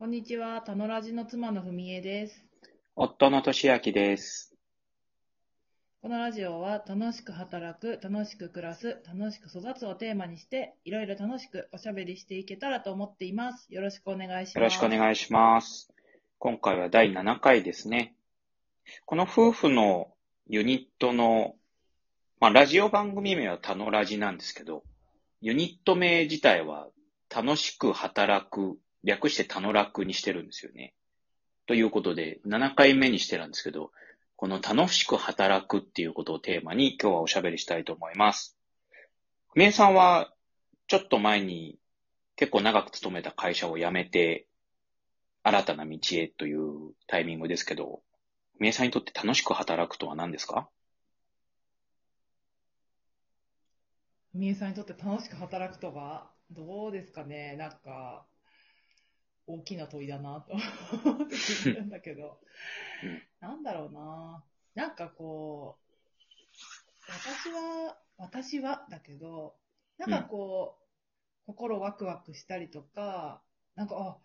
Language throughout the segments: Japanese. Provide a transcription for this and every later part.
こんにちは、たのラジの妻のふみえです。夫の俊明です。このラジオは楽しく働く、楽しく暮らす、楽しく育つをテーマにして、いろいろ楽しくおしゃべりしていけたらと思っています。よろしくお願いします。よろしくお願いします。今回は第7回ですね。この夫婦のユニットの、まあ、ラジオ番組名はたのラジなんですけど、ユニット名自体は楽しく働く、略してたの楽にしてるんですよね。ということで、7回目にしてるんですけど、この楽しく働くっていうことをテーマに今日はおしゃべりしたいと思います。みえさんは、ちょっと前に結構長く勤めた会社を辞めて、新たな道へというタイミングですけど、みえさんにとって楽しく働くとは何ですか？みえさんにとって楽しく働くとは、どうですかね？なんか、大きな問いだなと思って聞んだけど、うん。なんだろうな。なんかこう、私は、私はだけど、なんかこう、心ワクワクしたりとか、なんか、あ、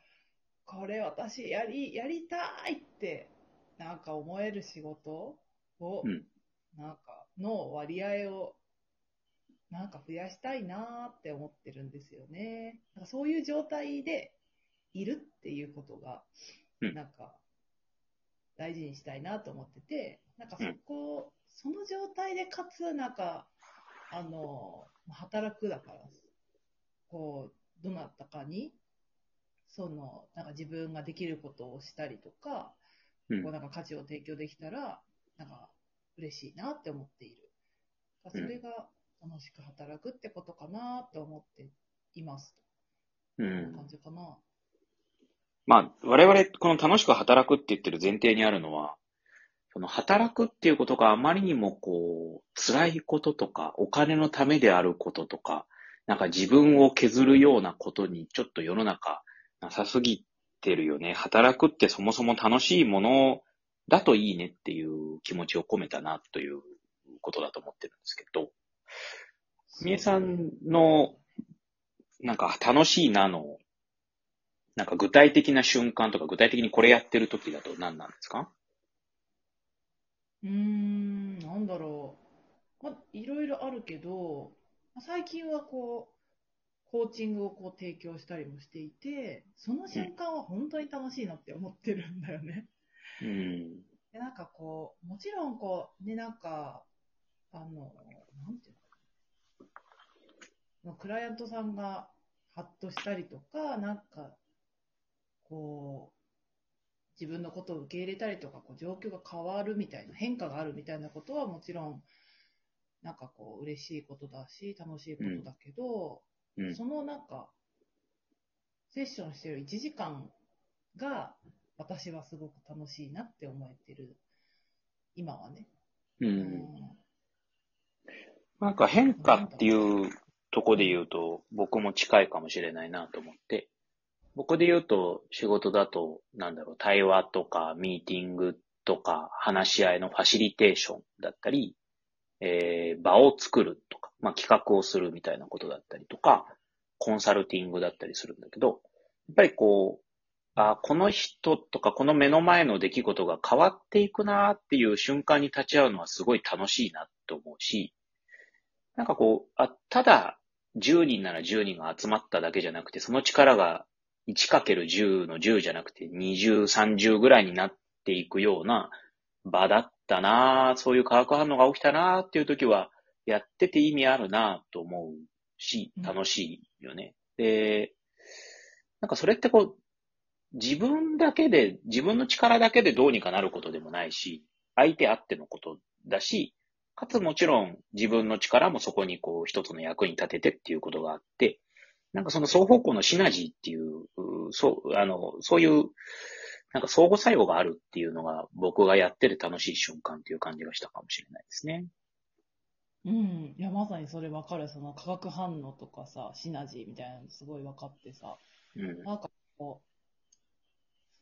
これ私やり、やりたいって、なんか思える仕事を、うん。なんか、の割合を、なんか増やしたいなーって思ってるんですよね。なんかそういう状態でいるっていうことが、うんなんか、大事にしたいなと思ってて、なんかそこ、その状態でかつ、なんか、あの、働くだから、こう、どなたかに、その、なんか自分ができることをしたりとか、うんこうなんか価値を提供できたら、なんか嬉しいなって思っている。それが楽しく働くってことかなって思っています。う。こんなん感じかな。まあ、我々、この楽しく働くって言ってる前提にあるのは、その働くっていうことがあまりにもこう、辛いこととか、お金のためであることとか、なんか自分を削るようなことにちょっと世の中なさすぎてるよね。働くってそもそも楽しいものだといいねっていう気持ちを込めたなということだと思ってるんですけど、みえさんの、なんか楽しいなの、なんか具体的な瞬間とか具体的にこれやってる時だと何なんですか？うーん、なんだろう。まあ、いろいろあるけど、まあ最近はこう、コーチングをこう提供したりもしていて、その瞬間は本当に楽しいなって思ってるんだよね。うん。でなんかこう、もちろんこう、ね、なんか、あの、なんていうの？クライアントさんがハッとしたりとか、なんか、こう、自分のことを受け入れたりとか、こう状況が変わるみたいな、変化があるみたいなことはもちろん、なんかこう、嬉しいことだし、楽しいことだけど、うん。そのなんか、セッションしてる1時間が、私はすごく楽しいなって思えてる。今はね。う。うんなんか変化っていうとこで言うと、僕も近いかもしれないなと思って。僕で言うと、仕事だと、なんだろう、対話とか、ミーティングとか、話し合いのファシリテーションだったり、えー、場を作るとか、まあ、企画をするみたいなことだったりとか、コンサルティングだったりするんだけど、やっぱりこう、あこの人とかこの目の前の出来事が変わっていくなっていう瞬間に立ち会うのはすごい楽しいなと思うし、なんかこう、あ、ただ10人なら10人が集まっただけじゃなくて、その力が 1×10 の10じゃなくて20、30ぐらいになっていくような場だったなそういう化学反応が起きたなっていう時は、やってて意味あるなと思うし、楽しいよね。で、なんかそれってこう、自分だけで、自分の力だけでどうにかなることでもないし、相手あってのことだし、かつもちろん自分の力もそこにこう一つの役に立ててっていうことがあって、なんかその双方向のシナジーっていう、うそう、あの、そういう、なんか相互作用があるっていうのが僕がやってる楽しい瞬間っていう感じがしたかもしれないですね。うん。いや、まさにそれ分かる。その化学反応とかさ、シナジーみたいなのすごい分かってさ、うん。なんかこ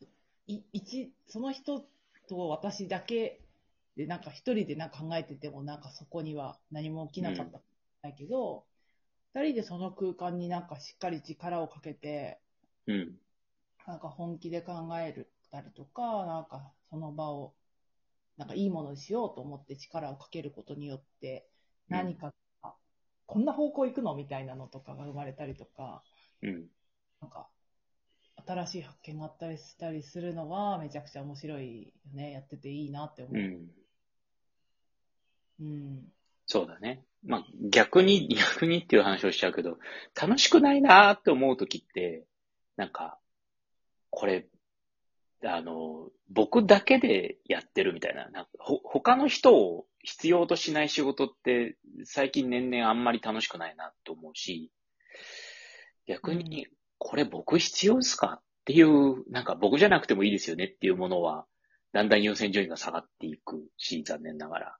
う、い一、その人と私だけで、なんか一人でなんか考えてても、なんかそこには何も起きなかったんだけど、二、人でその空間になんかしっかり力をかけて、うん。なんか本気で考えるたりとか、なんかその場を、なんかいいものにしようと思って力をかけることによって、うん何か、あこんな方向行くのみたいなのとかが生まれたりとか、うん。なんか、新しい発見があったりしたりするのは、めちゃくちゃ面白いよね。やってていいなって思う。うん。うん。そうだね。まあ、逆に、逆にっていう話をしちゃうけど、楽しくないなーって思うときって、なんか、これ、あの、僕だけでやってるみたいな、なんかほ、他の人を必要としない仕事って、最近年々あんまり楽しくないなと思うし、逆に、これ僕必要ですかっていう、なんか僕じゃなくてもいいですよねっていうものは、だんだん優先順位が下がっていくし、残念ながら。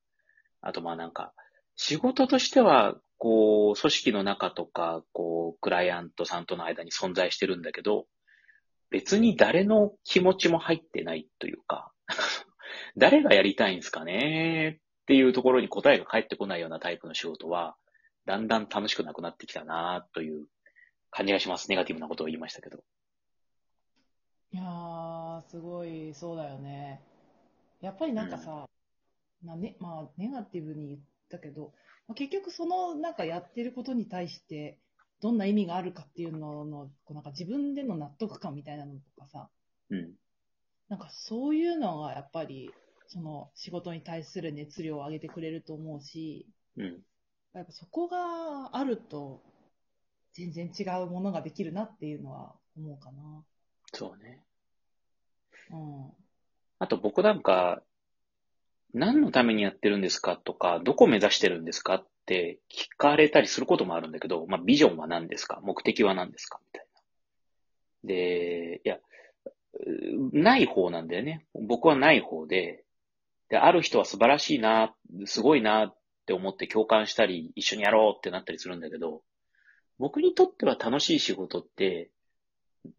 あとまあなんか、仕事としては、こう、組織の中とか、こう、クライアントさんとの間に存在してるんだけど、別に誰の気持ちも入ってないというか、誰がやりたいんですかね？っていうところに答えが返ってこないようなタイプの仕事は、だんだん楽しくなくなってきたなという感じがします。ネガティブなことを言いましたけど。いやー、すごい、そうだよね。やっぱりなんかさ、なね、まあ、ネガティブに言ったけど、まあ結局その、なんかやってることに対して、どんな意味があるかっていうのの、こうなんか自分での納得感みたいなのとかさ、うん。なんかそういうのがやっぱり、その仕事に対する熱量を上げてくれると思うし、うん。やっぱそこがあると、全然違うものができるなっていうのは思うかな。そうね。うん。あと僕なんか、何のためにやってるんですかとか、どこ目指してるんですかって聞かれたりすることもあるんだけど、まあ、ビジョンは何ですか？目的は何ですか？みたいな。で、いや、ない方なんだよね。僕はない方で、で、ある人は素晴らしいな、すごいなって思って共感したり、一緒にやろうってなったりするんだけど、僕にとっては楽しい仕事って、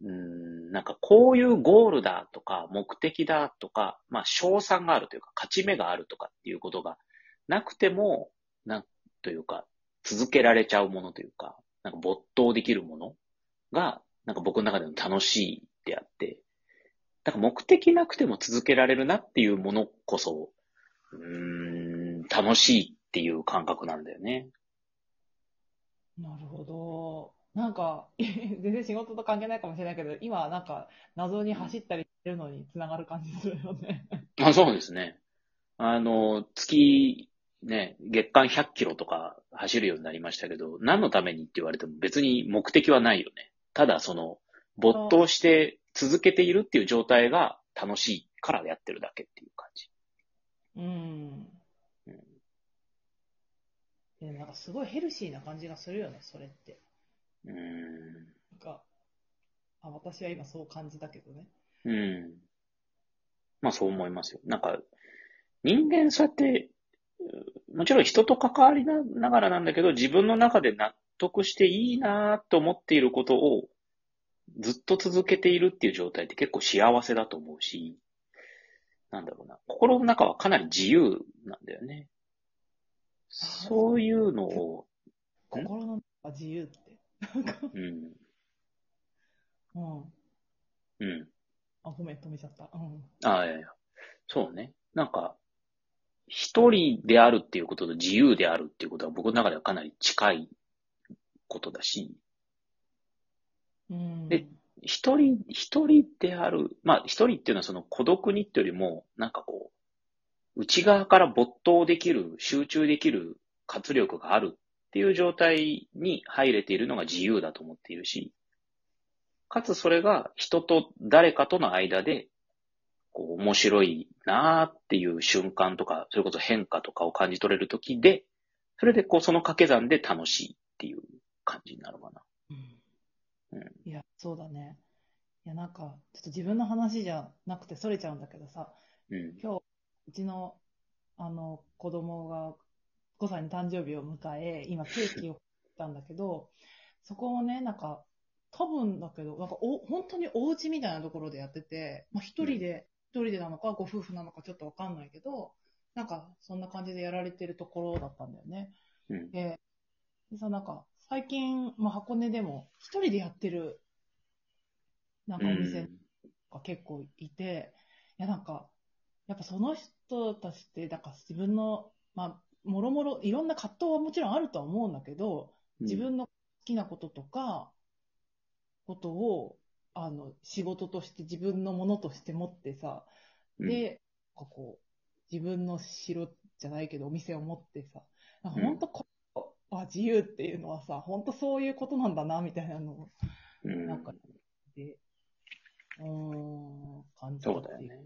うん、なんかこういうゴールだとか目的だとか、まあ賞賛があるというか勝ち目があるとかっていうことがなくても、なんというか続けられちゃうものというか、なんか没頭できるものが、なんか僕の中での楽しいであって、なんか目的なくても続けられるなっていうものこそ、うーん、楽しいっていう感覚なんだよね。なるほど。なんか、全然仕事と関係ないかもしれないけど、今はなんか謎に走ったりしてるのに繋がる感じするよね。あそうですね。あの、月、ね、月間100キロとか走るようになりましたけど、何のためにって言われても別に目的はないよね。ただその、没頭して続けているっていう状態が楽しいからやってるだけっていう感じ。うん。うんでなんかすごいヘルシーな感じがするよね、それって。うーん。なんか、あ、私は今そう感じたけどね。うん。まあそう思いますよ。なんか、人間そうやって、うもちろん人と関わりなながらなんだけど、自分の中で納得していいなと思っていることをずっと続けているっていう状態って結構幸せだと思うし、なんだろうな。心の中はかなり自由なんだよね。そういうのを、心の中自由って。うん、うん。うん。あ、ごめん、止めちゃった。うん。ああ、いやいや。そうね。なんか、一人であるっていうことと自由であるっていうことは僕の中ではかなり近いことだし、うん。で一人、一人である、まあ一人っていうのはその孤独にっていうよりも、なんかこう、内側から没頭できる、集中できる活力があるっていう状態に入れているのが自由だと思っているし、かつそれが人と誰かとの間で、こう面白いなーっていう瞬間とか、それこそ変化とかを感じ取れるときで、それでこうその掛け算で楽しいっていう感じになるかな。うんうんいや、そうだね。いや、なんか、ちょっと自分の話じゃなくて、それちゃうんだけどさ、うん。今日、うちの、あの、子供が5歳の誕生日を迎え、今、ケーキを買ったんだけど、そこをね、なんか、多分だけど、なんかお、本当にお家みたいなところでやってて、まあ、一人で、一人でなのか、ご夫婦なのかちょっとわかんないけど、なんか、そんな感じでやられてるところだったんだよね。うん。で、でさ、なんか、最近、まあ、箱根でも、一人でやってるなんかお店が結構いて、いやなんか、やっぱその人たちって、だから自分の、まあ、もろもろ、いろんな葛藤はもちろんあるとは思うんだけど、自分の好きなこととか、ことを、あの、仕事として自分のものとして持ってさ、うん、で、なんかこう、自分の城じゃないけどお店を持ってさ、なんか本当こ、あ、自由っていうのはさ、本当そういうことなんだな、みたいなのを、うん、なんか、で、うーん、感じそうだよね。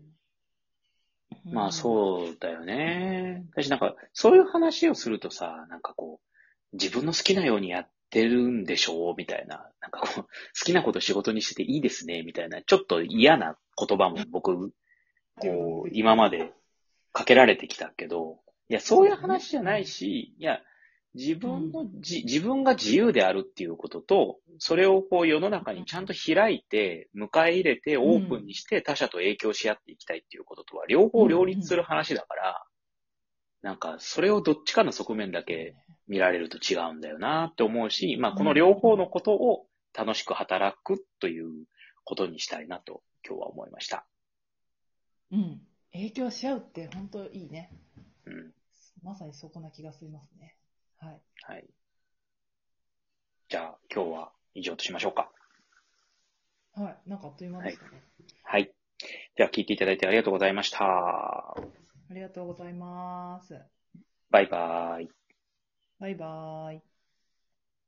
うん。まあそうだよね。私なんか、そういう話をするとさ、なんかこう、自分の好きなようにやってるんでしょう？みたいな。なんかこう、好きなこと仕事にしてていいですね？みたいな、ちょっと嫌な言葉も僕、こう、今までかけられてきたけど、いや、そういう話じゃないし、いや、自分のじ、自分が自由であるっていうことと、それをこう世の中にちゃんと開いて、迎え入れて、オープンにして他者と影響し合っていきたいっていうこととは、両方両立する話だから、なんか、それをどっちかの側面だけ見られると違うんだよなって思うし、まあ、この両方のことを楽しく働くということにしたいなと今日は思いました。うん。影響し合うって本当いいね。うん。まさにそこな気がしますね。はい。はい。じゃあ、今日は以上としましょうか。はい。なんかあっという間でしたね。はい。では、聞いていただいてありがとうございました。ありがとうございます。バイバーイ。バイバーイ。